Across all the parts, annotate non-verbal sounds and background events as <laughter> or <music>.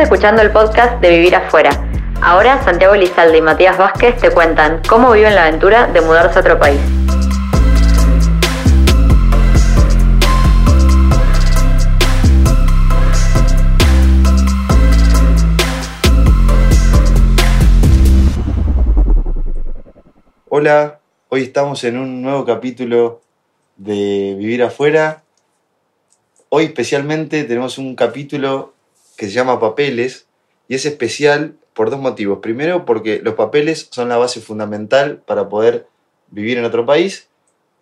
escuchando el podcast de Vivir Afuera. Ahora Santiago Lizalde y Matías Vázquez te cuentan cómo viven la aventura de mudarse a otro país. Hola, hoy estamos en un nuevo capítulo de Vivir afuera. Hoy especialmente tenemos un capítulo que se llama Papeles y es especial por dos motivos. Primero, porque los papeles son la base fundamental para poder vivir en otro país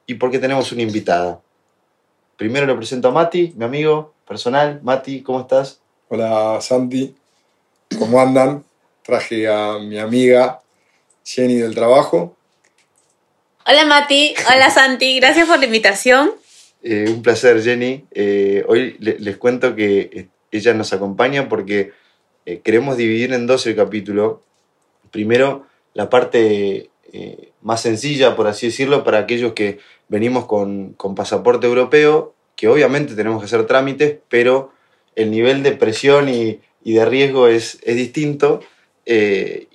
y porque tenemos una invitada. Primero le presento a Mati, mi amigo personal. Mati, ¿cómo estás? Hola Santi, ¿cómo andan? Traje a mi amiga Jenny del trabajo. Hola Mati, hola Santi, gracias por la invitación. Eh, un placer, Jenny. Eh, hoy le- les cuento que ella nos acompaña porque eh, queremos dividir en dos el capítulo. Primero, la parte eh, más sencilla, por así decirlo, para aquellos que venimos con, con pasaporte europeo, que obviamente tenemos que hacer trámites, pero el nivel de presión y, y de riesgo es, es distinto. eh,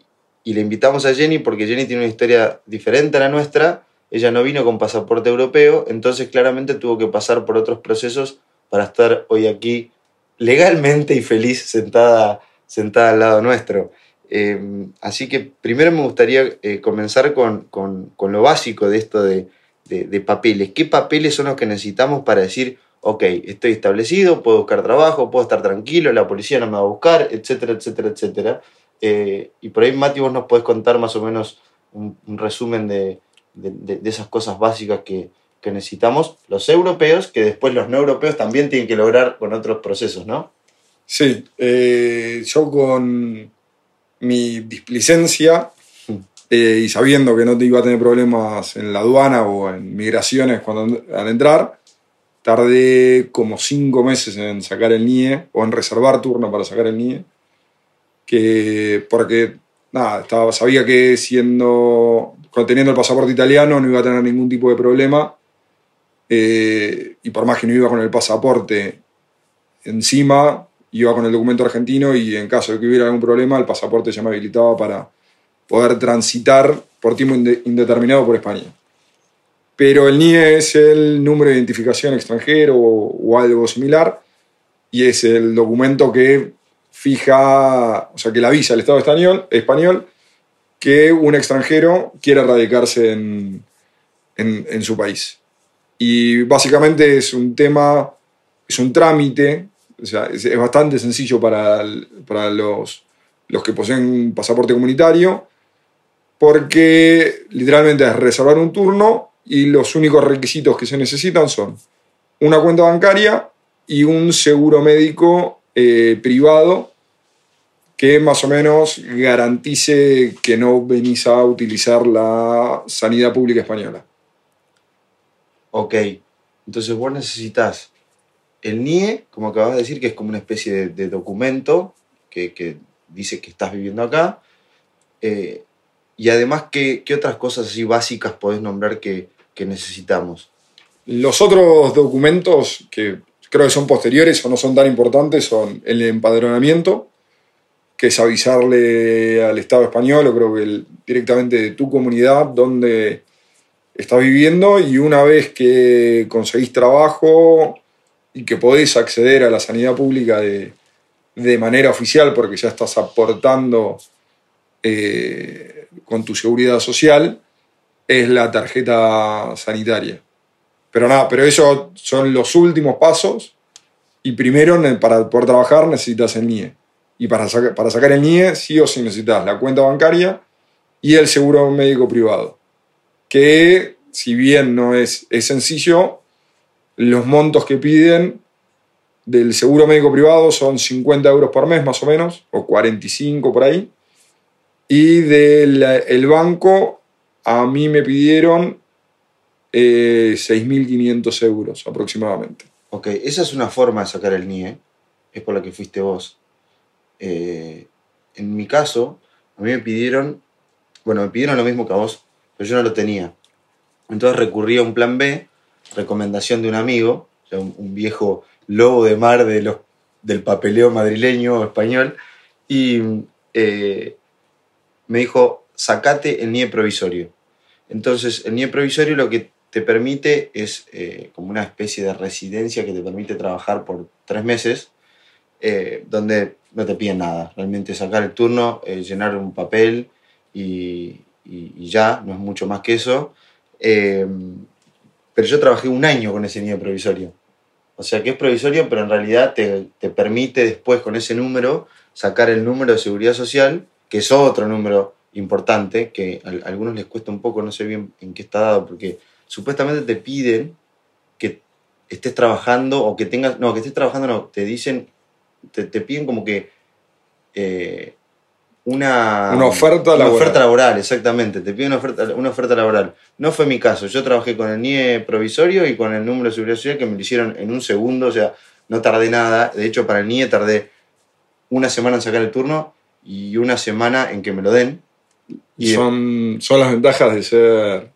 y le invitamos a Jenny porque Jenny tiene una historia diferente a la nuestra. Ella no vino con pasaporte europeo, entonces claramente tuvo que pasar por otros procesos para estar hoy aquí legalmente y feliz sentada, sentada al lado nuestro. Eh, así que primero me gustaría eh, comenzar con, con- lo básico de esto de, de- papeles. ¿Qué papeles son los que necesitamos para decir, ok, estoy establecido, puedo buscar trabajo, puedo estar tranquilo, la policía no me va a buscar, etcétera, etcétera, etcétera? Eh, y por ahí, Mati, vos nos podés contar más o menos un, resumen de- de esas cosas básicas que, que necesitamos los europeos, que después los no europeos también tienen que lograr con otros procesos, ¿no? Sí, eh, yo con mi displicencia Mm. eh, y sabiendo que no te iba a tener problemas en la aduana o en migraciones cuando al entrar, tardé como cinco meses en sacar el NIE o en reservar turno para sacar el NIE, que porque nada, estaba, sabía que siendo teniendo el pasaporte italiano no iba a tener ningún tipo de problema eh, y por más que no iba con el pasaporte encima iba con el documento argentino y en caso de que hubiera algún problema el pasaporte ya me habilitaba para poder transitar por tiempo inde- indeterminado por España. Pero el NIE es el número de identificación extranjero o, algo similar y es el documento que fija, o sea, que le avisa al Estado español, español que un extranjero quiere radicarse en- en su país. Y básicamente es un tema, es un trámite, o sea, es, bastante sencillo para, para los, los que poseen un pasaporte comunitario, porque literalmente es reservar un turno y los únicos requisitos que se necesitan son una cuenta bancaria y un seguro médico eh, privado que más o menos garantice que no venís a utilizar la sanidad pública española. Ok, entonces vos necesitas el NIE, como acabas de decir, que es como una especie de, documento que, que dice que estás viviendo acá. eh, y además, ¿qué, qué otras cosas así básicas podés nombrar que, que necesitamos? Los otros documentos que creo que son posteriores o no son tan importantes son el empadronamiento, que es avisarle al Estado español o creo que directamente de tu comunidad donde estás viviendo y una vez que conseguís trabajo y que podés acceder a la sanidad pública de, de manera oficial porque ya estás aportando eh, con tu seguridad social, es la tarjeta sanitaria. Pero nada, pero eso son los últimos pasos y primero para poder trabajar necesitas el NIE. Y para, para sacar el NIE sí o sí necesitas la cuenta bancaria y el seguro médico privado. Que si bien no es, es sencillo, los montos que piden del seguro médico privado son 50 euros por mes más o menos, o 45 por ahí. Y del el banco a mí me pidieron eh, 6.500 euros aproximadamente. Ok, esa es una forma de sacar el NIE, es por la que fuiste vos. Eh, en mi caso, a mí me pidieron, bueno, me pidieron lo mismo que a vos, pero yo no lo tenía. Entonces recurrí a un plan B, recomendación de un amigo, un, viejo lobo de mar del papeleo madrileño o español, Y eh, me dijo, sacate el NIE provisorio. Entonces, el NIE provisorio lo que te permite es eh, como una especie de residencia que te permite trabajar por tres meses, eh, donde no te piden nada. Realmente sacar el turno, llenar un papel y, y- ya, no es mucho más que eso. Eh, pero yo trabajé un año con ese NIE provisorio. O sea que es provisorio, pero en realidad te, te permite después con ese número sacar el número de seguridad social, que es otro número importante, que a algunos les cuesta un poco, no sé bien en qué está dado, porque supuestamente te piden que estés trabajando o que tengas, no, que estés trabajando, no, te dicen, te, te piden como que eh, una, Una oferta una laboral. oferta laboral, exactamente, te piden una oferta, una oferta laboral. No fue mi caso, yo trabajé con el NIE provisorio y con el número de seguridad social que me lo hicieron en un segundo, o sea, no tardé nada, de hecho para el NIE tardé una semana en sacar el turno y una semana en que me lo den. Y son, son las ventajas de ser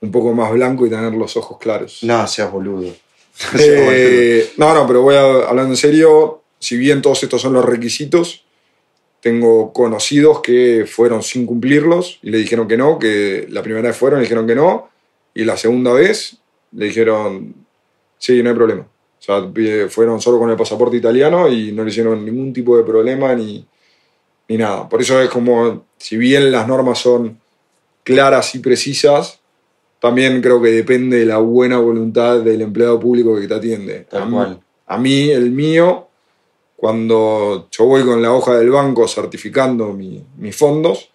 un poco más blanco y tener los ojos claros. no, seas boludo. <laughs> No seas boludo. Eh, no, no, pero voy a, hablando en serio, si bien todos estos son los requisitos, tengo conocidos que fueron sin cumplirlos y le dijeron que no, que la primera vez fueron y le dijeron que no, y la segunda vez le dijeron, sí, no hay problema. O sea, fueron solo con el pasaporte italiano y no le hicieron ningún tipo de problema ni, ni nada. Por eso es como, si bien las normas son claras y precisas, también creo que depende de la buena voluntad del empleado público que te atiende. Tal a, mí- cual. a mí, el mío, cuando yo voy con la hoja del banco certificando mi- mis fondos,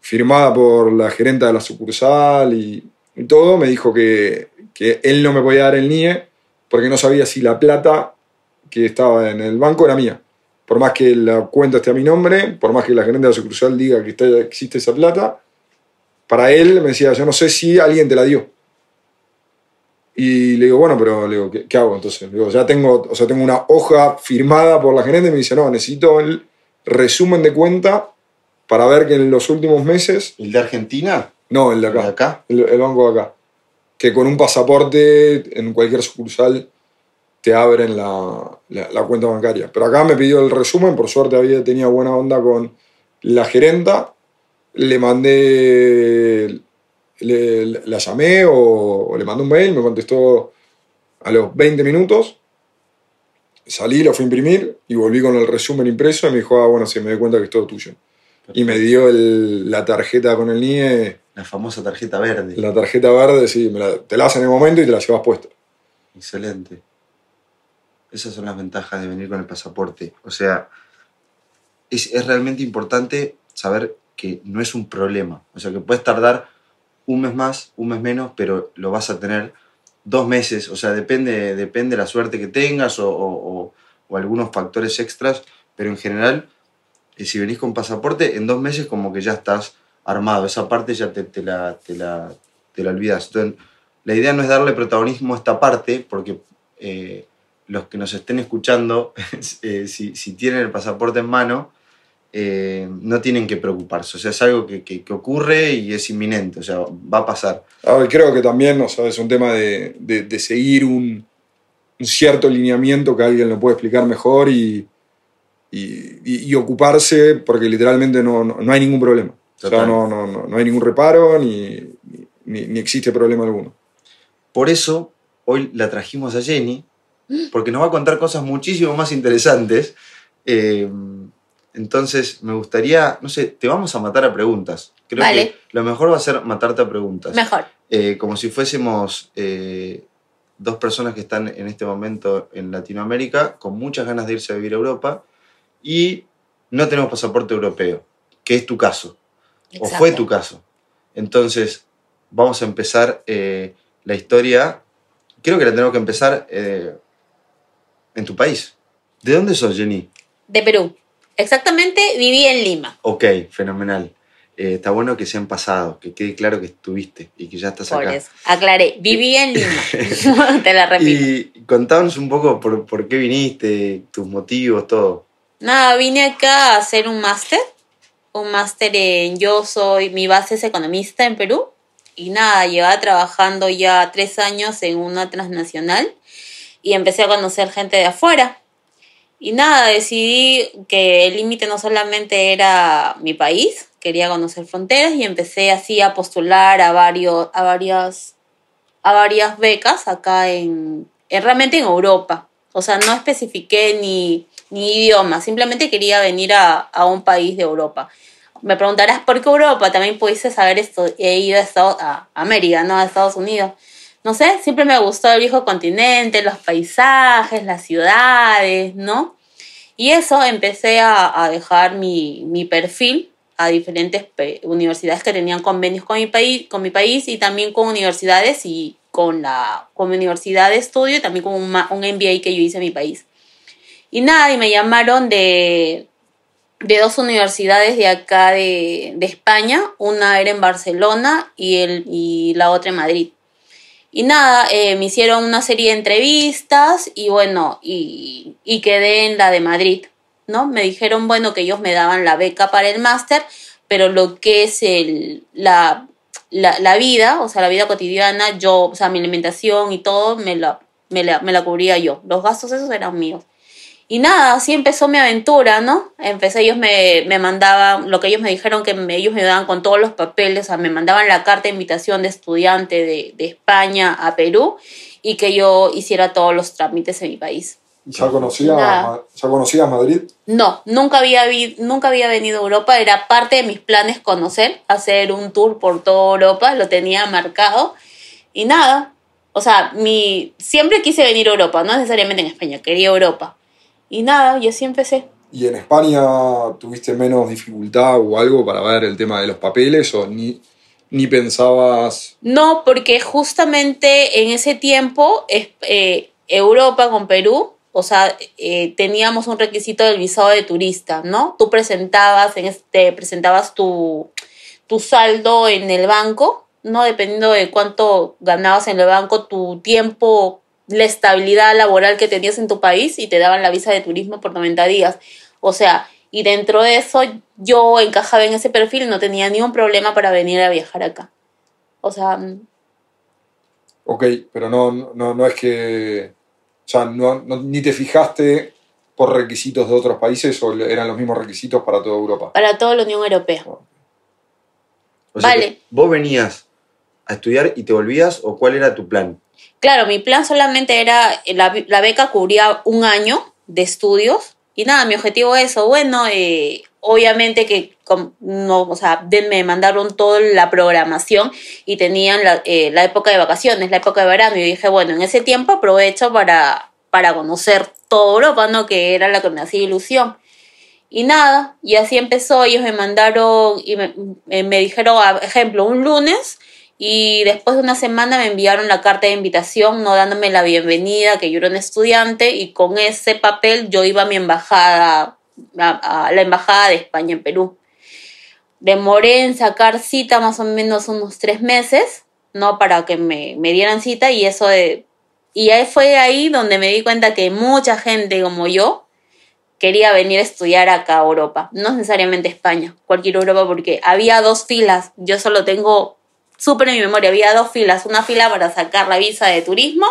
firmada por la gerenta de la sucursal y, todo, me dijo que, que él no me podía dar el NIE porque no sabía si la plata que estaba en el banco era mía. Por más que la cuenta esté a mi nombre, por más que la gerente de la sucursal diga que existe esa plata, para él me decía, yo no sé si alguien te la dio. Y le digo, bueno, pero le digo, ¿qué, qué hago entonces? Le digo, ya tengo, o sea, tengo una hoja firmada por la gerente y me dice, no, necesito el resumen de cuenta para ver que en los últimos meses, ¿El de Argentina? no, el de ¿El de acá, acá? el, el banco de acá, que con un pasaporte en cualquier sucursal te abren la, la- la cuenta bancaria. Pero acá me pidió el resumen, por suerte había, tenía buena onda con la gerenta, le mandé, le, la llamé o, o le mandé un mail, me contestó a los 20 minutos, salí, lo fui a imprimir y volví con el resumen impreso y me dijo, ah, bueno, sí, me di cuenta que es todo tuyo. Y me dio el- la tarjeta con el NIE, La famosa tarjeta verde. la tarjeta verde, sí, me la- te la hacen en el momento y te la llevas puesta. Excelente. Esas son las ventajas de venir con el pasaporte. O sea, es, es realmente importante saber que no es un problema. O sea, que puedes tardar un mes más, un mes menos, pero lo vas a tener dos meses. O sea, depende, depende la suerte que tengas o, algunos factores extras, pero en general, eh, si venís con pasaporte, en dos meses como que ya estás armado. Esa parte ya te, te la, te, la, te la olvidas. Entonces, la idea no es darle protagonismo a esta parte, porque eh, los que nos estén escuchando, <laughs> eh, si, si tienen el pasaporte en mano, eh, no tienen que preocuparse. O sea, es algo que, que- que ocurre y es inminente, o sea, va a pasar. A ver, creo que también o sea, es un tema de, de- de seguir un, un cierto lineamiento que alguien lo puede explicar mejor y, y- ocuparse porque literalmente no, no, no hay ningún problema. O sea, no, no, no hay ningún reparo ni, ni, ni existe problema alguno. Por eso, hoy la trajimos a Jenny, porque nos va a contar cosas muchísimo más interesantes. Eh, entonces, me gustaría, no sé, te vamos a matar a preguntas. Creo Vale. que lo mejor va a ser matarte a preguntas. Mejor. eh, como si fuésemos eh, dos personas que están en este momento en Latinoamérica con muchas ganas de irse a vivir a Europa y no tenemos pasaporte europeo, que es tu caso, o fue tu caso. Entonces, vamos a empezar eh, la historia. Creo que la tenemos que empezar en tu país. ¿De dónde sos, Jenny? De Perú. Exactamente, viví en Lima. Ok, fenomenal. Eh, está bueno que sean pasados, que quede claro que estuviste y que ya estás Por acá. eso. Aclaré, viví en Lima. <laughs> <laughs> Te la repito. Y contanos un poco por, por qué viniste, tus motivos, todo. Nada, vine acá a hacer un máster. Un máster en. Yo soy. Mi base es economista en Perú. Y nada, llevaba trabajando ya tres años en una transnacional. Y empecé a conocer gente de afuera. Y nada, decidí que el límite no solamente era mi país, quería conocer fronteras y empecé así a postular a varios, a varias, a varias becas acá en, en realmente en Europa. O sea, no especifiqué ni, ni idioma, simplemente quería venir a, a un país de Europa. Me preguntarás por qué Europa, también pudiste saber esto, he ido a, Estados, a América, no a Estados Unidos. No sé, siempre me gustó el viejo continente, los paisajes, las ciudades, ¿no? Y eso empecé a, dejar mi, mi perfil a diferentes universidades que tenían convenios con mi país, con mi país y también con universidades y con la con mi universidad de estudio y también con un, un MBA que yo hice en mi país. Y nada, y me llamaron de, de dos universidades de acá de, de España, una era en Barcelona y, el, y la otra en Madrid. Y nada, eh, me hicieron una serie de entrevistas y bueno, y, y quedé en la de Madrid. ¿no? Me dijeron, bueno, que ellos me daban la beca para el máster, pero lo que es el, la, la, la, vida, o sea, la vida cotidiana, yo, o sea, mi alimentación y todo, me la, me la, me la cubría yo. Los gastos esos eran míos. Y nada, así empezó mi aventura, ¿no? Empecé, ellos me, me mandaban, lo que ellos me dijeron que me, ellos me daban con todos los papeles, o sea, me mandaban la carta de invitación de estudiante de, de España a Perú y que yo hiciera todos los trámites en mi país. ¿Ya conocías, ¿Ya conocías Madrid? No, nunca había, vi, nunca había venido a Europa, era parte de mis planes conocer, hacer un tour por toda Europa, lo tenía marcado y nada, o sea, mi, siempre quise venir a Europa, no necesariamente en España, quería Europa. Y nada, y así empecé. ¿Y en España tuviste menos dificultad o algo para ver el tema de los papeles o ni, ni pensabas...? No, porque justamente en ese tiempo eh, Europa con Perú o sea, eh, teníamos un requisito del visado de turista, ¿no? Tú presentabas, en este, presentabas tu, tu saldo en el banco, ¿no? Dependiendo de cuánto ganabas en el banco, tu tiempo, la estabilidad laboral que tenías en tu país y te daban la visa de turismo por 90 días. O sea, y dentro de eso yo encajaba en ese perfil no tenía ni un problema para venir a viajar acá. O sea... Mm. Ok, pero no, no, no es que o sea, no, no, ni te fijaste por requisitos de otros países o eran los mismos requisitos para toda Europa. Para toda la Unión Europea. O sea vale. ¿Vos venías a estudiar y te volvías o cuál era tu plan? Claro, mi plan solamente era, la, la beca cubría un año de estudios y nada, mi objetivo es eso. Bueno, eh, obviamente que no, o sea, me mandaron toda la programación y tenían la, eh, la, época de vacaciones, la época de verano. Y dije, bueno, en ese tiempo aprovecho para, para conocer toda Europa, ¿no? Que era la que me hacía ilusión. Y nada, y así empezó. Ellos me mandaron y me, me dijeron, ejemplo, un lunes. Y después de una semana me enviaron la carta de invitación, no dándome la bienvenida, que yo era un estudiante, y con ese papel yo iba a mi embajada a, a la Embajada de España en Perú. Demoré en sacar cita más o menos unos tres meses, ¿no? Para que me, me dieran cita y eso de... Y ahí fue ahí donde me di cuenta que mucha gente como yo quería venir a estudiar acá a Europa, no necesariamente España, cualquier Europa, porque había dos filas, yo solo tengo súper en mi memoria, había dos filas, una fila para sacar la visa de turismo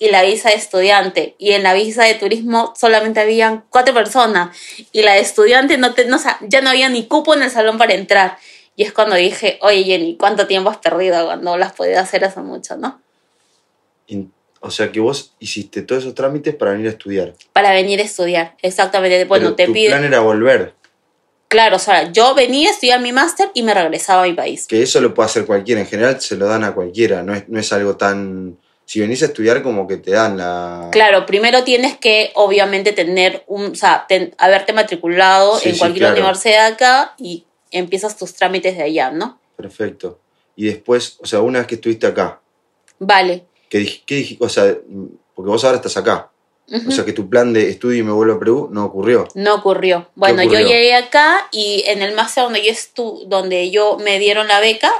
y la visa de estudiante. Y en la visa de turismo solamente habían cuatro personas. Y la de estudiante no, te, no ya no había ni cupo en el salón para entrar. Y es cuando dije, oye Jenny, ¿cuánto tiempo has perdido cuando las podías hacer hace mucho, no? O sea que vos hiciste todos esos trámites para venir a estudiar. Para venir a estudiar, exactamente. Bueno, Pero te tu plan era volver. Claro, o sea, yo venía a estudiar mi máster y me regresaba a mi país. Que eso lo puede hacer cualquiera. En general se lo dan a cualquiera. No es, no es algo tan si venís a estudiar como que te dan la... Claro, primero tienes que obviamente tener un, o sea, ten, haberte matriculado Sí, en sí, cualquier claro. universidad de acá y empiezas tus trámites de allá, ¿no? Perfecto. Y después, o sea, una vez que estuviste acá, Vale. ¿qué, qué dijiste? O sea, porque vos ahora estás acá. O sea, que tu plan de estudio y me vuelvo a Perú no ocurrió. No ocurrió. Bueno, ocurrió? yo llegué acá y en el máster donde yo estu donde yo me dieron la beca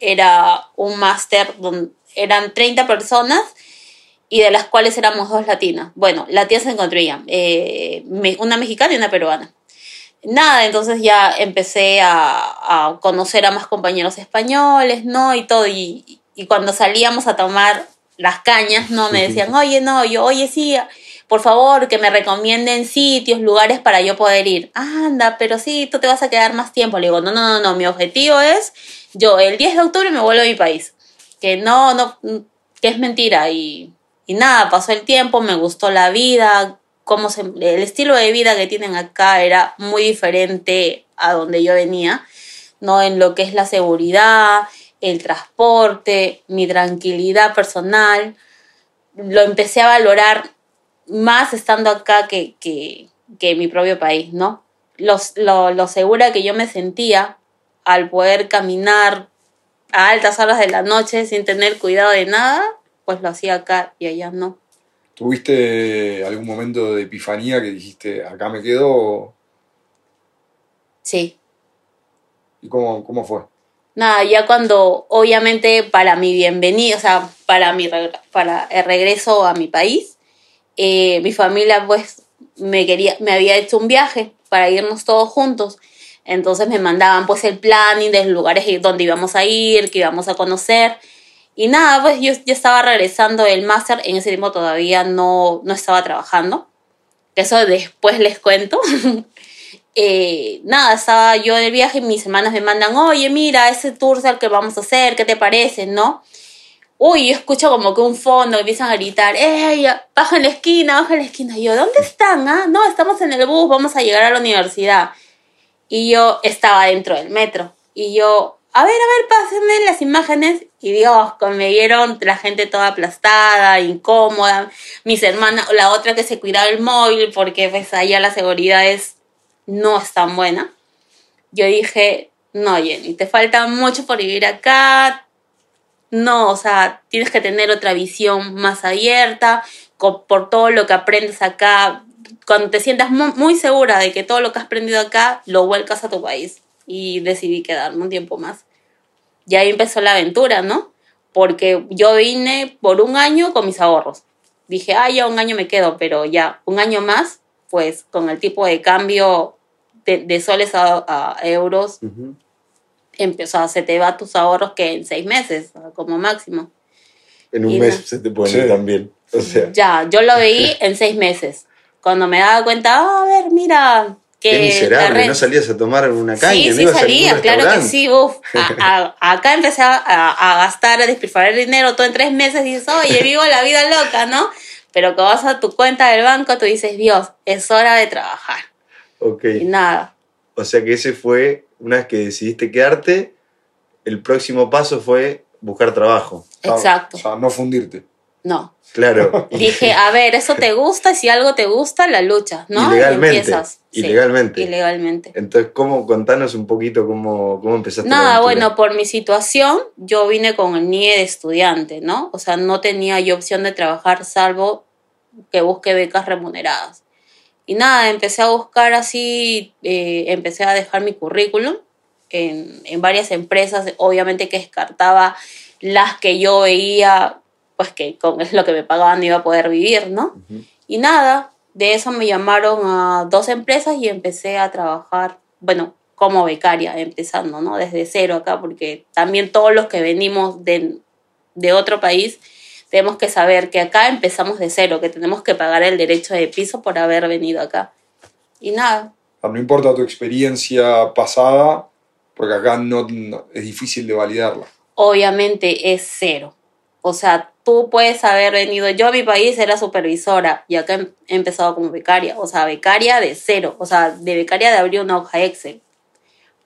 era un máster donde eran 30 personas y de las cuales éramos dos latinas. Bueno, latinas se encontrarían, eh, una mexicana y una peruana. Nada, entonces ya empecé a, a conocer a más compañeros españoles, ¿no? Y todo, y, y cuando salíamos a tomar las cañas, ¿no? Me decían, oye, no, yo, oye, sí, por favor, que me recomienden sitios, lugares para yo poder ir. Anda, pero sí, tú te vas a quedar más tiempo. Le digo, no, no, no, no, mi objetivo es, yo el 10 de octubre me vuelvo a mi país. Que no, no, que es mentira. Y, y nada, pasó el tiempo, me gustó la vida, cómo el estilo de vida que tienen acá era muy diferente a donde yo venía, ¿no? En lo que es la seguridad, el transporte, mi tranquilidad personal. Lo empecé a valorar más estando acá que, que, que en mi propio país, ¿no? Los, lo, lo segura que yo me sentía al poder caminar a altas horas de la noche sin tener cuidado de nada, pues lo hacía acá y allá no. ¿Tuviste algún momento de epifanía que dijiste, acá me quedo? Sí. ¿Y cómo, cómo fue? Nada, ya cuando, obviamente, para mi bienvenida, o sea, para, mi, para el regreso a mi país, eh, mi familia, pues, me, quería, me había hecho un viaje para irnos todos juntos. Entonces me mandaban, pues, el planning de los lugares donde íbamos a ir, que íbamos a conocer. Y nada, pues yo, yo estaba regresando del máster, en ese tiempo todavía no, no estaba trabajando. Eso después les cuento. <laughs> eh, nada, estaba yo del viaje y mis hermanas me mandan, oye, mira, ese tour el que vamos a hacer, ¿qué te parece? ¿No? Uy, yo escucho como que un fondo empiezan a gritar, ¡Ey, baja en la esquina, baja en la esquina! Y yo, ¿dónde están? Ah? No, estamos en el bus, vamos a llegar a la universidad. Y yo estaba dentro del metro. Y yo, a ver, a ver, pásenme las imágenes. Y Dios, me vieron la gente toda aplastada, incómoda. Mis hermanas, la otra que se cuidaba el móvil, porque pues allá la seguridad es, no es tan buena. Yo dije, no, Jenny, te falta mucho por vivir acá. No, o sea, tienes que tener otra visión más abierta, por todo lo que aprendes acá. Cuando te sientas muy, segura de que todo lo que has aprendido acá, lo vuelcas a tu país y decidí quedarme un tiempo más. Y ahí empezó la aventura, ¿no? Porque yo vine por un año con mis ahorros. Dije, ah, ya un año me quedo, pero ya un año más, pues con el tipo de cambio de, soles a, euros. Empezó a se te va tus ahorros que en seis meses, como máximo. En un y mes no. se te pone sí. también. O sea. Ya, yo lo <laughs> veí en seis meses. Cuando me daba cuenta, oh, a ver, mira, que Qué miserable, no salías a tomar una caña, sí, no sí ibas salía, a claro que sí, uf. <laughs> A, a, acá empecé a, a, gastar, a despilfarrar dinero todo en tres meses y dices, oye, vivo la vida loca, ¿no? Pero que vas a tu cuenta del banco, tú dices, Dios, es hora de trabajar. Ok. Y nada. O sea que ese fue, una vez que decidiste quedarte, el próximo paso fue buscar trabajo. Exacto. O sea, no fundirte. No. Claro. <laughs> Dije, a ver, eso te gusta, y si algo te gusta, la luchas, ¿no? Ilegalmente. Y empiezas. Ilegalmente. Sí, ilegalmente. Entonces, ¿cómo, contanos un poquito cómo, cómo empezaste Nada, la bueno, por mi situación, yo vine con el NIE de estudiante, ¿no? O sea, no tenía yo opción de trabajar salvo que busque becas remuneradas. Y nada, empecé a buscar así, eh, empecé a dejar mi currículum en, en varias empresas, obviamente que descartaba las que yo veía pues que con lo que me pagaban iba a poder vivir, ¿no? Uh -huh. Y nada, de eso me llamaron a dos empresas y empecé a trabajar, bueno, como becaria, empezando, ¿no? Desde cero acá, porque también todos los que venimos de, de otro país tenemos que saber que acá empezamos de cero, que tenemos que pagar el derecho de piso por haber venido acá. Y nada. No importa tu experiencia pasada, porque acá no, no es difícil de validarla. Obviamente es cero. O sea, tú puedes haber venido, yo a mi país era supervisora y acá he empezado como becaria, o sea, becaria de cero, o sea, de becaria de abrir una hoja Excel.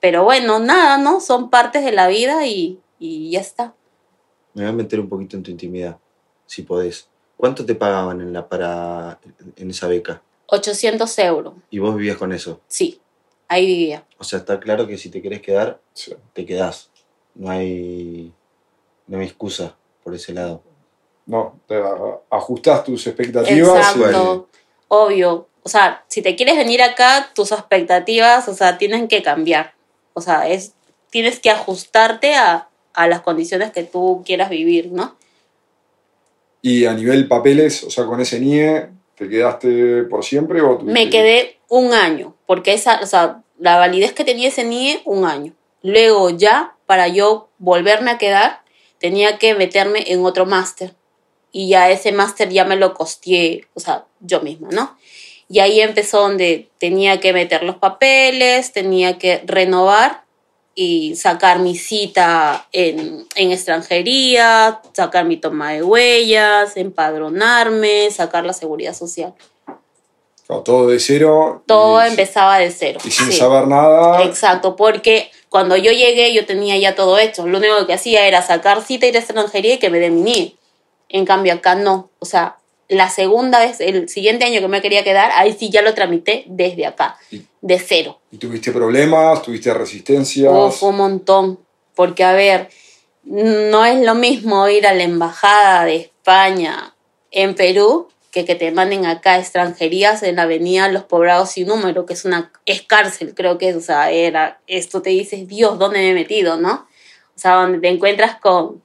Pero bueno, nada, ¿no? Son partes de la vida y, y ya está. Me voy a meter un poquito en tu intimidad, si podés. ¿Cuánto te pagaban en, la para, en esa beca? 800 euros. ¿Y vos vivías con eso? Sí, ahí vivía. O sea, está claro que si te querés quedar, sí. te quedás. No hay, no hay excusa por ese lado. No, te ajustas tus expectativas. Exacto, y... obvio. O sea, si te quieres venir acá, tus expectativas, o sea, tienen que cambiar. O sea, es, tienes que ajustarte a, a las condiciones que tú quieras vivir, ¿no? Y a nivel papeles, o sea, con ese NIE, ¿te quedaste por siempre o tuviste... Me quedé un año, porque esa, o sea, la validez que tenía ese NIE, un año. Luego ya, para yo volverme a quedar, tenía que meterme en otro máster. y ya ese máster ya me lo costeé, o sea, yo misma, ¿no? Y ahí empezó donde tenía que meter los papeles, tenía que renovar y sacar mi cita en, en extranjería, sacar mi toma de huellas, empadronarme, sacar la seguridad social. Todo de cero. Todo y- empezaba de cero. Y sin sí. saber nada. Exacto, porque cuando yo llegué yo tenía ya todo hecho. Lo único que hacía era sacar cita, ir a extranjería y que me den mi NIE. En cambio acá no. O sea, la segunda vez, el siguiente año que me quería quedar, ahí sí ya lo tramité desde acá, Y- de cero. ¿Y tuviste problemas? ¿Tuviste resistencias? Un montón. Porque, a ver, no es lo mismo ir a la embajada de España en Perú que que te manden acá a extranjerías en la avenida Los Poblados sin número, que es una es cárcel, creo que es, o sea, era, esto te dices, Dios, ¿dónde me he metido, no? O sea, donde te encuentras con,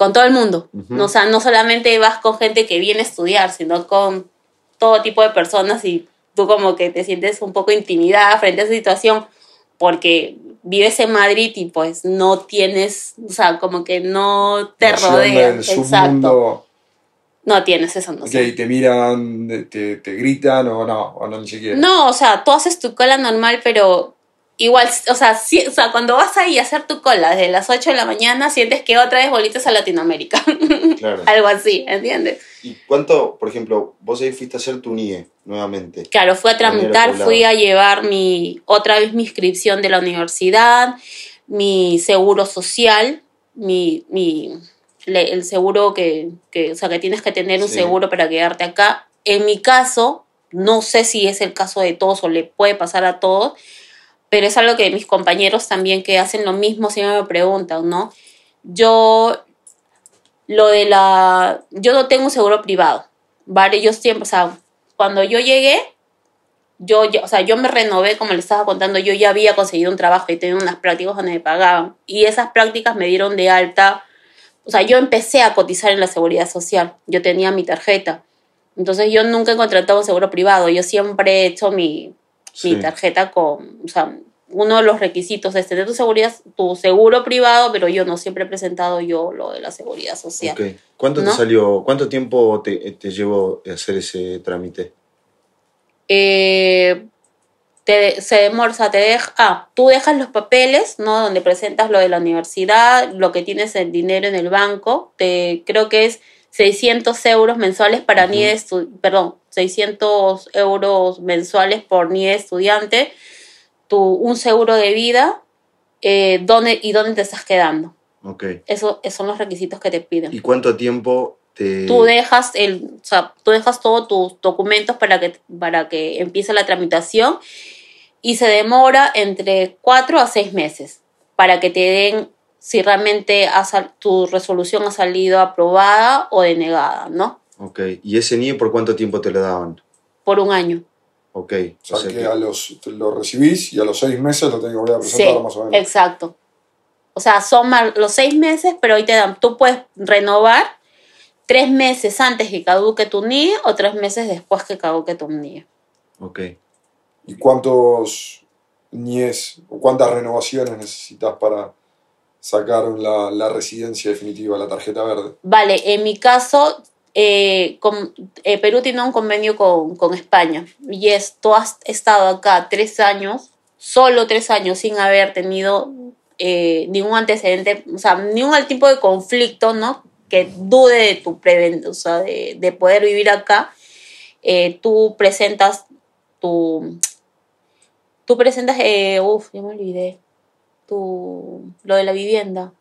con todo el mundo. No, O sea, no solamente vas con gente que viene a estudiar, sino con todo tipo de personas y tú como que te sientes un poco intimidada frente a esa situación porque vives en Madrid y pues no tienes, o sea, como que no te Noción rodea. del Exacto. No tienes esa noción. te miran, te, te gritan o no, o no ni siquiera. No, o sea, tú haces tu cola normal, pero igual, o sea, sí- o sea, cuando vas ahí a hacer tu cola desde las 8 de la mañana, sientes que otra vez bolitas a Latinoamérica. <laughs> Claro. Algo así, ¿entiendes? ¿Y cuánto, por ejemplo, vos ahí fuiste a hacer tu NIE nuevamente? Claro, fui a tramitar, fui a llevar mi otra vez mi inscripción de la universidad, mi seguro social, mi, mi le- el seguro que, que, o sea, que tienes que tener un Sí. seguro para quedarte acá. En mi caso, no sé si es el caso de todos o le puede pasar a todos, pero es algo que mis compañeros también que hacen lo mismo siempre me preguntan, ¿no? Yo, lo de la, yo no tengo un seguro privado, ¿vale? Yo siempre, o sea, cuando yo llegué, yo, ya- o sea, yo me renové, como le estaba contando, yo ya había conseguido un trabajo y tenía unas prácticas donde me pagaban. Y esas prácticas me dieron de alta, o sea, yo empecé a cotizar en la seguridad social, yo tenía mi tarjeta. Entonces yo nunca he contratado un seguro privado, yo siempre he hecho mi, Sí. mi tarjeta con, o sea, uno de los requisitos es tener tu seguridad, tu seguro privado, pero yo no siempre he presentado yo lo de la seguridad social. Ok. ¿Cuánto ¿No? te salió, cuánto tiempo te, te llevó hacer ese trámite? eh, te, se demora, o sea, te deja, ah, tú dejas los papeles, ¿no? Donde presentas lo de la universidad, lo que tienes el dinero en el banco, te, creo que es 600 euros mensuales para Ujú. NIE, de estu- perdón, 600 euros mensuales por NIE estudiante, tu, un seguro de vida, eh, dónde, y dónde te estás quedando. Ok. Eso, esos son los requisitos que te piden. ¿Y cuánto tiempo te... tú dejas el, o sea, tú dejas todos tus documentos para que, para que empiece la tramitación y se demora entre cuatro a seis meses para que te den si realmente ha sal- tu resolución ha salido aprobada o denegada, ¿no? Ok. ¿Y ese NIE por cuánto tiempo te lo daban? Por un año. Ok. O sea, que a los, te lo recibís y a los seis meses lo tenés que volver a Sí, presentar más o menos. exacto. O sea, son más los seis meses, pero hoy te dan, tú puedes renovar tres meses antes que caduque tu NIE o tres meses después que caduque tu NIE. Ok. ¿Y cuántos NIES o cuántas renovaciones necesitas para sacar la, la residencia definitiva, la tarjeta verde? Vale, en mi caso, eh, eh, Perú tiene un convenio con, con España y es, tú has estado acá tres años, solo tres años, sin haber tenido eh, ningún antecedente, o sea, ningún tipo de conflicto, ¿no? Que dude de tu o sea, de, de poder vivir acá. Tú presentas tu. Tú presentas. Uf, ya me olvidé. Tu, lo de la vivienda.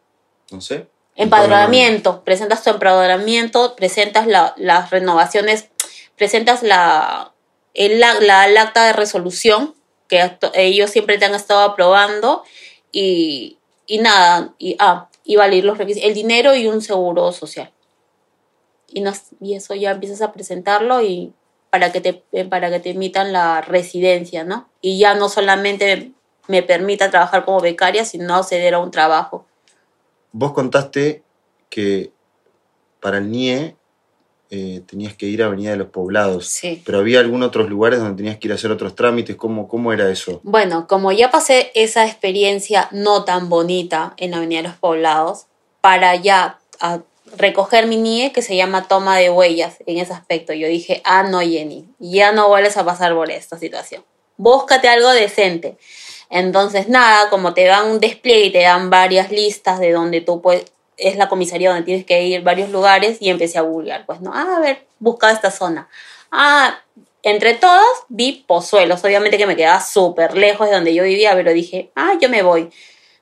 No sé. Empadronamiento, presentas tu empadronamiento, presentas la- las renovaciones, presentas la, el, la, acta de resolución que ellos siempre te han estado aprobando y, y nada, y, ah, y valer los requisitos, el dinero y un seguro social. Y, nos- y eso ya empiezas a presentarlo y para que te para que te emitan la residencia, ¿no? Y ya no solamente me permita trabajar como becaria, sino acceder a un trabajo. Vos contaste que para el NIE eh, tenías que ir a Avenida de los Poblados. Sí. Pero había algunos otros lugares donde tenías que ir a hacer otros trámites. ¿Cómo, cómo era eso? Bueno, como ya pasé esa experiencia no tan bonita en la Avenida de los Poblados, para ya a- recoger mi NIE que se llama toma de huellas en ese aspecto. Yo dije, ah, no, Jenny, ya no vuelves a pasar por esta situación. Búscate algo decente. Entonces, nada, como te dan un despliegue y te dan varias listas de donde tú puedes, es la comisaría donde tienes que ir varios lugares y empecé a googlear. Pues no, ah, a ver, busca esta zona. Ah, entre todos vi Pozuelos, obviamente que me quedaba súper lejos de donde yo vivía, pero dije, ah, yo me voy.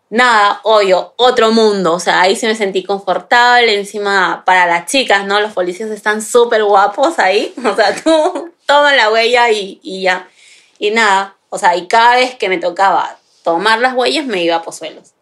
Nada, obvio, otro mundo, o sea, ahí sí me sentí confortable, encima para las chicas, ¿no? Los policías están súper guapos ahí, <laughs> o sea, tú toma la huella y, y ya. Y nada, o sea, y cada vez que me tocaba tomar las huellas me iba a Pozuelos.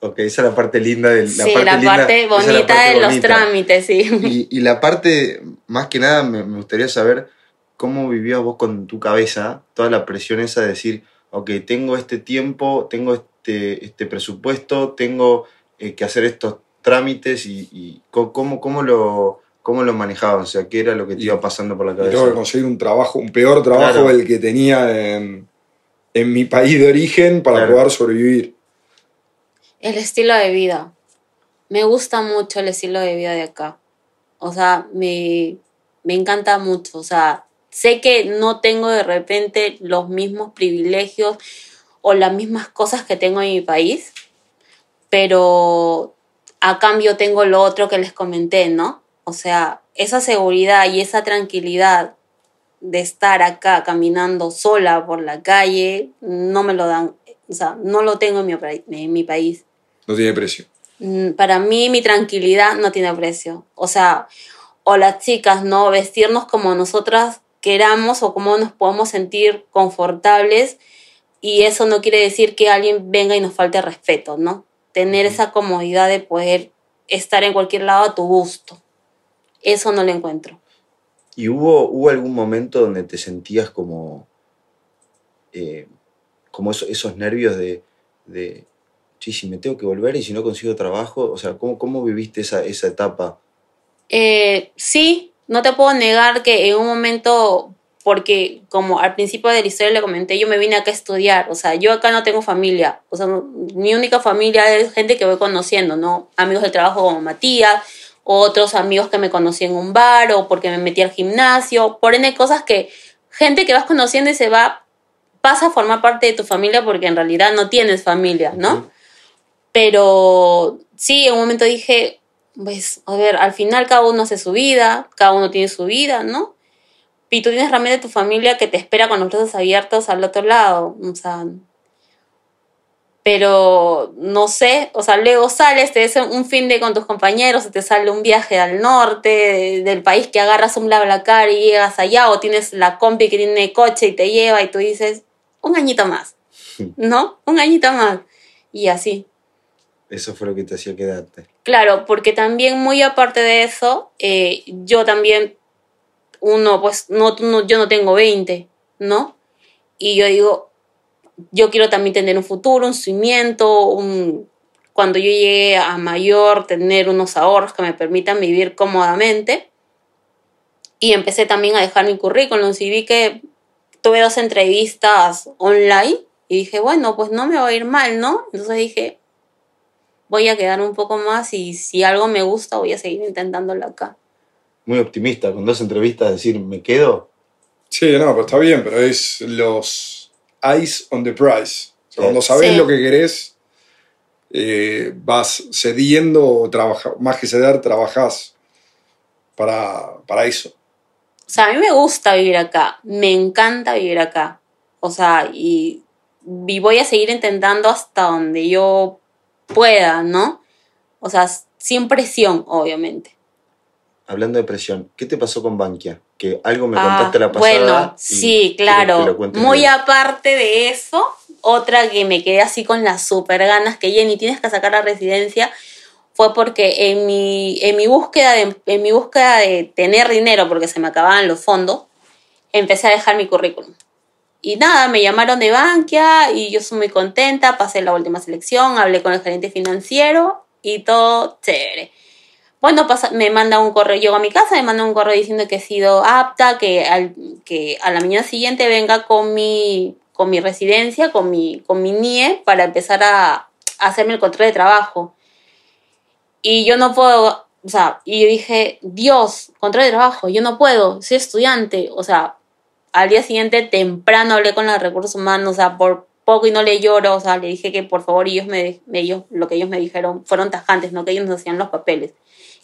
Ok, esa es la parte linda de la sí, parte la linda- parte la bonita parte de los trámites, sí. Y, y la parte, más que nada, me, me gustaría saber cómo vivías vos con tu cabeza toda la presión esa de decir, ok, tengo este tiempo, tengo este, este presupuesto, tengo eh, que hacer estos trámites y, cómo, cómo, lo, cómo lo manejabas, o sea, qué era lo que te iba pasando por la Y tengo que cabeza. conseguir un trabajo, un peor trabajo Claro. del que tenía en, en mi país de origen para Claro. poder sobrevivir. El estilo de vida. Me gusta mucho el estilo de vida de acá. O sea, me, me encanta mucho. O sea, sé que no tengo de repente los mismos privilegios o las mismas cosas que tengo en mi país, pero a cambio tengo lo otro que les comenté, ¿no? O sea, esa seguridad y esa tranquilidad de estar acá caminando sola por la calle, no me lo dan, o sea, no lo tengo en mi, en mi país. No tiene precio. Mm, Para mí mi tranquilidad no tiene precio. O sea, o las chicas, ¿no? Vestirnos como nosotras queramos o como nos podemos sentir confortables y eso no quiere decir que alguien venga y nos falte respeto, ¿no? Tener esa comodidad de poder estar en cualquier lado a tu gusto. Eso no lo encuentro. ¿Y hubo, hubo algún momento donde te sentías como, eh, como eso- esos nervios de, de, sí, si me tengo que volver y si no consigo trabajo? O sea, ¿cómo, cómo viviste esa, esa etapa? Eh, sí, no te puedo negar que en un momento, porque como al principio de la historia le comenté, yo me vine acá a estudiar, o sea, yo acá no tengo familia, o sea, mi única familia es gente que voy conociendo, ¿no? Amigos del trabajo como Matías, otros amigos que me conocí en un bar o porque me metí al gimnasio, por ende cosas que, gente que vas conociendo y se va, pasa a formar parte de tu familia porque en realidad no tienes familia, ¿no? Pero sí, en un momento dije, pues, a ver, al final cada uno hace su vida, cada uno tiene su vida, ¿no? Y tú tienes realmente tu familia que te espera con los brazos abiertos al otro lado, o sea. Pero no sé, o sea, luego sales, te des un fin de con tus compañeros, te sale un viaje al norte de- del país que agarras un BlaBlaCar y llegas allá, o tienes la compi que tiene coche y te lleva y tú dices, un añito más, <laughs> ¿no? Un añito más. Y así. Eso fue lo que te hacía quedarte. Claro, porque también muy aparte de eso, eh, yo también, uno, pues no, no- yo no tengo 20, ¿no? Y yo digo, yo quiero también tener un futuro, un cimiento, un, cuando yo llegue a mayor, tener unos ahorros que me permitan vivir cómodamente. Y empecé también a dejar mi currículum. Y vi que tuve dos entrevistas online y dije, bueno, pues no me va a ir mal, ¿no? Entonces dije, voy a quedar un poco más y si algo me gusta voy a seguir intentándolo acá. Muy optimista, con dos entrevistas, decir, ¿me quedo? Sí, no, pero está bien, pero es los eyes on the prize. O sea, cuando sabes Sí. lo que querés, eh, vas cediendo, o trabaja, más que ceder, trabajás para, para eso. O sea, a mí me gusta vivir acá, me encanta vivir acá. O sea, y, y voy a seguir intentando hasta donde yo pueda, ¿no? O sea, sin presión, obviamente. Hablando de presión, ¿qué te pasó con Bankia? Que algo me Ah, contaste la pasada. Bueno, sí, claro. Muy bien. aparte de eso, otra que me quedé así con las super ganas que Jenny tienes que sacar la residencia fue porque en mi, en mi búsqueda de, en mi búsqueda de tener dinero porque se me acababan los fondos, empecé a dejar mi currículum. Y nada, me llamaron de Bankia y yo soy muy contenta, pasé la última selección, hablé con el gerente financiero y todo chévere. Bueno, pasa, me manda un correo, llego a mi casa, me manda un correo diciendo que he sido apta, que, al, que a la mañana siguiente venga con mi, con mi residencia, con mi, con mi NIE, para empezar a, a hacerme el contrato de trabajo. Y yo no puedo o sea, y yo dije, Dios, contra de trabajo, yo no puedo, soy estudiante, o sea, al día siguiente temprano hablé con los recursos humanos, o sea, por poco y no le lloro, o sea, le dije que por favor ellos me, ellos, lo que ellos me dijeron fueron tajantes, no que ellos nos hacían los papeles,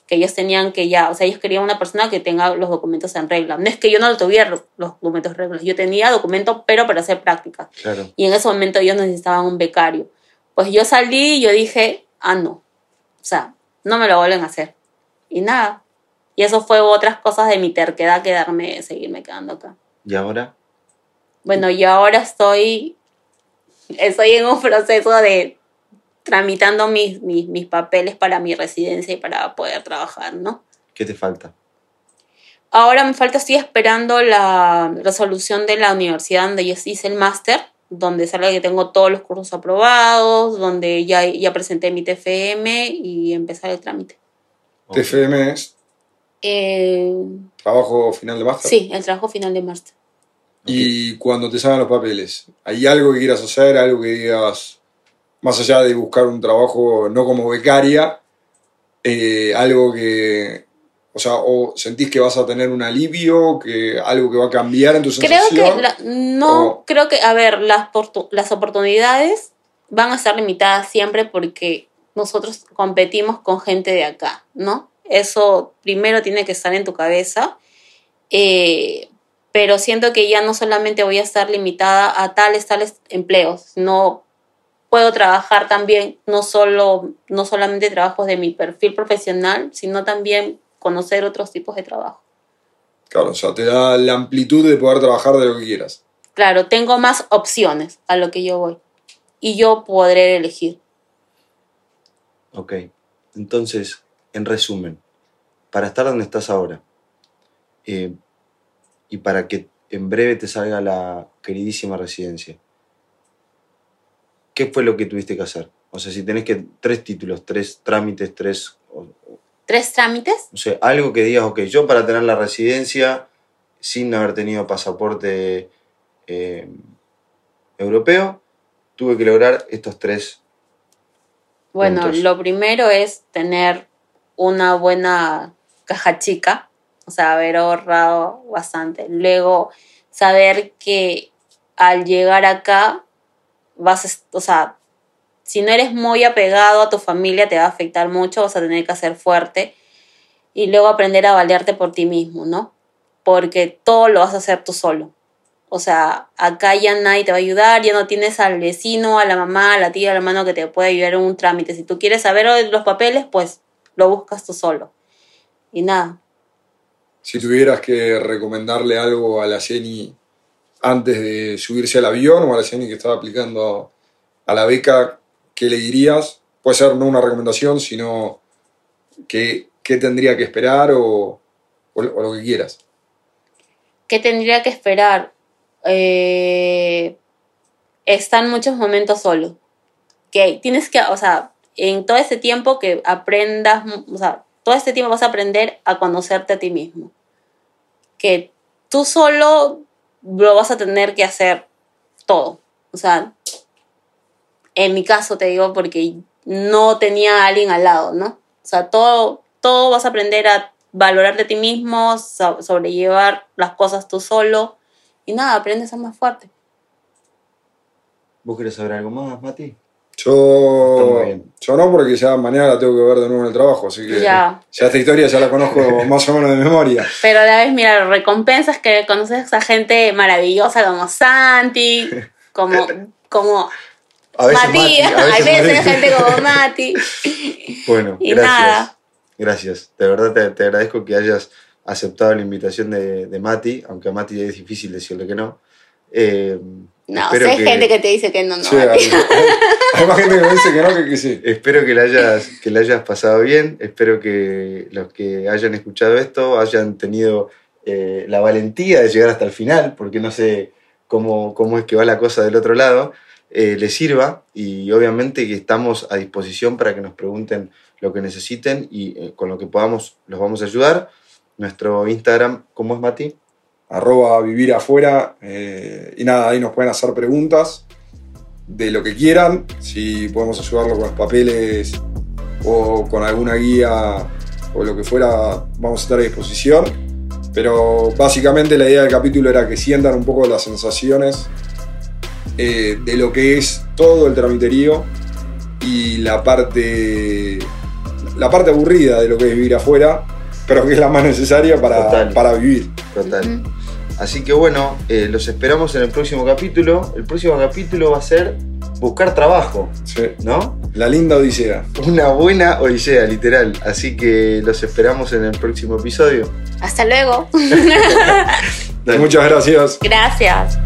que ellos tenían que ya, o sea, ellos querían una persona que tenga los documentos en regla. No es que yo no lo tuviera los documentos en regla, yo tenía documentos, pero para hacer práctica. Claro. Y en ese momento ellos necesitaban un becario. Pues yo salí y yo dije, ah, no, o sea, no me lo vuelven a hacer. Y nada. Y eso fue otras cosas de mi terquedad quedarme, seguirme quedando acá. ¿Y ahora? Bueno, yo ahora estoy, estoy en un proceso de tramitando mis, mis, mis papeles para mi residencia y para poder trabajar, ¿no? ¿Qué te falta? Ahora me falta, estoy esperando la resolución de la universidad donde yo hice el máster, donde sale que tengo todos los cursos aprobados, donde ya, ya presenté mi TFM y empezar el trámite. TFM es Eh, trabajo final de máster. sí, el trabajo final de máster. Y cuando te salgan los papeles, ¿hay algo que quieras hacer? ¿Algo que digas, más allá de buscar un trabajo no como becaria, eh, algo que, o sea, o sentís que vas a tener un alivio, que algo que va a cambiar en tu Creo sensación? que, la- no, o- creo que, a ver, las, las oportunidades van a estar limitadas siempre porque nosotros competimos con gente de acá, ¿no? Eso primero tiene que estar en tu cabeza, eh, pero siento que ya no solamente voy a estar limitada a tales, tales empleos, no puedo trabajar también, no, solo, no solamente trabajos de mi perfil profesional, sino también conocer otros tipos de trabajo. Claro, o sea, te da la amplitud de poder trabajar de lo que quieras. Claro, tengo más opciones a lo que yo voy. Y yo podré elegir. Ok. Entonces, en resumen, para estar donde estás ahora eh, y para que en breve te salga la queridísima residencia, ¿qué fue lo que tuviste que hacer? O sea, si tenés que tres títulos, tres trámites, tres... ¿Tres trámites? o sea, algo que digas, ok, yo para tener la residencia sin haber tenido pasaporte eh, europeo, tuve que lograr estos tres. Bueno, Puntos. lo primero es tener una buena caja chica, o sea, haber ahorrado bastante. Luego, saber que al llegar acá vas, o sea, si no eres muy apegado a tu familia te va a afectar mucho, vas a tener que ser fuerte y luego aprender a valerte por ti mismo, ¿no? Porque todo lo vas a hacer tú solo. O sea, acá ya nadie te va a ayudar, ya no tienes al vecino, a la mamá, a la tía, al hermano que te puede ayudar en un trámite. Si tú quieres saber los papeles, pues lo buscas tú solo. Y nada, Si tuvieras que recomendarle algo a la Jenny antes de subirse al avión o a la Jenny que estaba aplicando a la beca, ¿qué le dirías? Puede ser no una recomendación, sino qué, qué tendría que esperar o, lo que quieras. ¿qué tendría que esperar? Eh, está en muchos momentos solo. Que tienes que, o sea, en todo este tiempo que aprendas, o sea, todo este tiempo vas a aprender a conocerte a ti mismo. Que tú solo lo vas a tener que hacer todo. O sea, en mi caso te digo porque no tenía a alguien al lado, ¿no? O sea, todo, todo vas a aprender a valorarte a ti mismo, so- sobrellevar las cosas tú solo y nada, aprendes a ser más fuerte. ¿Vos querés saber algo más, Mati? Yo, yo no, porque ya mañana la tengo que ver de nuevo en el trabajo, así que Ya. ya esta historia ya la conozco <laughs> más o menos de memoria. Pero a la vez, mira, recompensas que conoces a gente maravillosa como Santi, <laughs> como, como A veces Matías, Mati, a <laughs> hay veces veces Mati. gente como Mati. Bueno, Y gracias. nada. Gracias. De verdad te, te agradezco que hayas aceptado la invitación de, de Mati, aunque a Mati es difícil decirle que no. Eh, No, espero sé gente que te dice que no, no. Sí, hay, <laughs> hay más gente que me dice que no que que sí. Espero que le hayas, que le hayas pasado bien. Espero que los que hayan escuchado esto hayan tenido eh, la valentía de llegar hasta el final, porque no sé cómo, cómo es que va la cosa del otro lado. eh, les sirva y obviamente que estamos a disposición para que nos pregunten lo que necesiten y eh, con lo que podamos los vamos a ayudar. Nuestro Instagram, ¿cómo es Mati? Arroba vivir afuera. eh, y nada, ahí nos pueden hacer preguntas de lo que quieran. Si podemos ayudarlo con los papeles o con alguna guía o lo que fuera, vamos a estar a disposición. Pero básicamente la idea del capítulo era que sientan un poco las sensaciones eh, de lo que es todo el tramiterío y la parte, la parte aburrida de lo que es vivir afuera, pero que es la más necesaria para, Total. para vivir. Total. Así que bueno, eh, los esperamos en el próximo capítulo. El próximo capítulo va a ser buscar trabajo, Sí. ¿no? La linda odisea. Una buena odisea, literal. Así que los esperamos en el próximo episodio. Hasta luego. <laughs> Muchas gracias. Gracias.